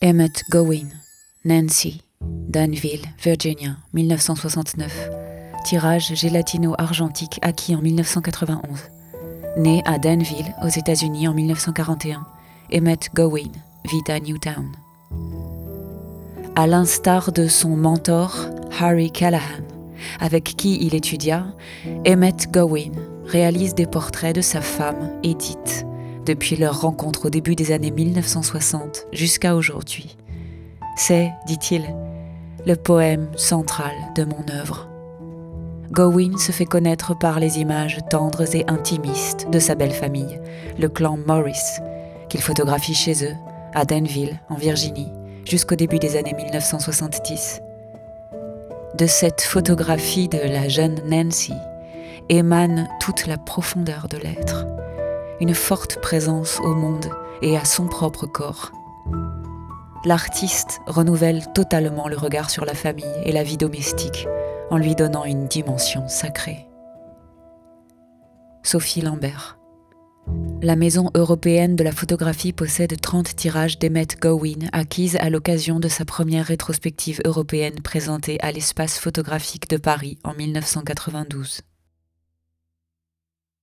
Emmett Gowin, Nancy, Danville, Virginia, 1969. Tirage gélatino-argentique acquis en 1991. Né à Danville, aux États-Unis en 1941. Emmett Gowin, Vita Newtown. À l'instar de son mentor, Harry Callahan, avec qui il étudia, Emmett Gowin réalise des portraits de sa femme, Edith, depuis leur rencontre au début des années 1960 jusqu'à aujourd'hui. C'est, dit-il, le poème central de mon œuvre. Gowin se fait connaître par les images tendres et intimistes de sa belle famille, le clan Morris, qu'il photographie chez eux, à Danville, en Virginie, jusqu'au début des années 1970. De cette photographie de la jeune Nancy émane toute la profondeur de l'être, une forte présence au monde et à son propre corps. L'artiste renouvelle totalement le regard sur la famille et la vie domestique en lui donnant une dimension sacrée. Sophie Lambert la Maison européenne de la photographie possède 30 tirages d'Emmett Gowin acquises à l'occasion de sa première rétrospective européenne présentée à l'espace photographique de Paris en 1992.